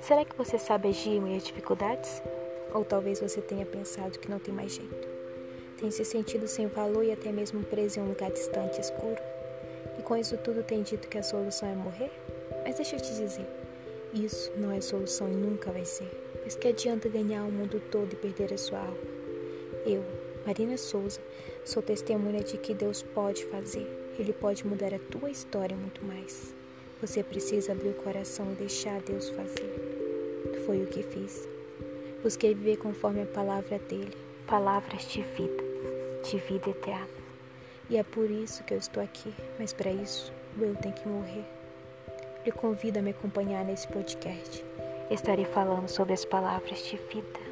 Será que você sabe agir em meio dificuldades? Ou talvez você tenha pensado que não tem mais jeito. Tem se sentido sem valor e até mesmo preso em um lugar distante e escuro? E com isso tudo tem dito que a solução é morrer? Mas deixa eu te dizer, isso não é solução e nunca vai ser. Pois que adianta ganhar o mundo todo e perder a sua alma? Eu, Marina Souza, sou testemunha de que Deus pode fazer. Ele pode mudar a tua história muito mais. Você precisa abrir o coração e deixar Deus fazer. Foi o que fiz. Busquei viver conforme a palavra dele, palavras de vida, de vida eterna. E é por isso que eu estou aqui, mas para isso eu tenho que morrer. Lhe convido a me acompanhar nesse podcast. Estarei falando sobre as palavras de vida.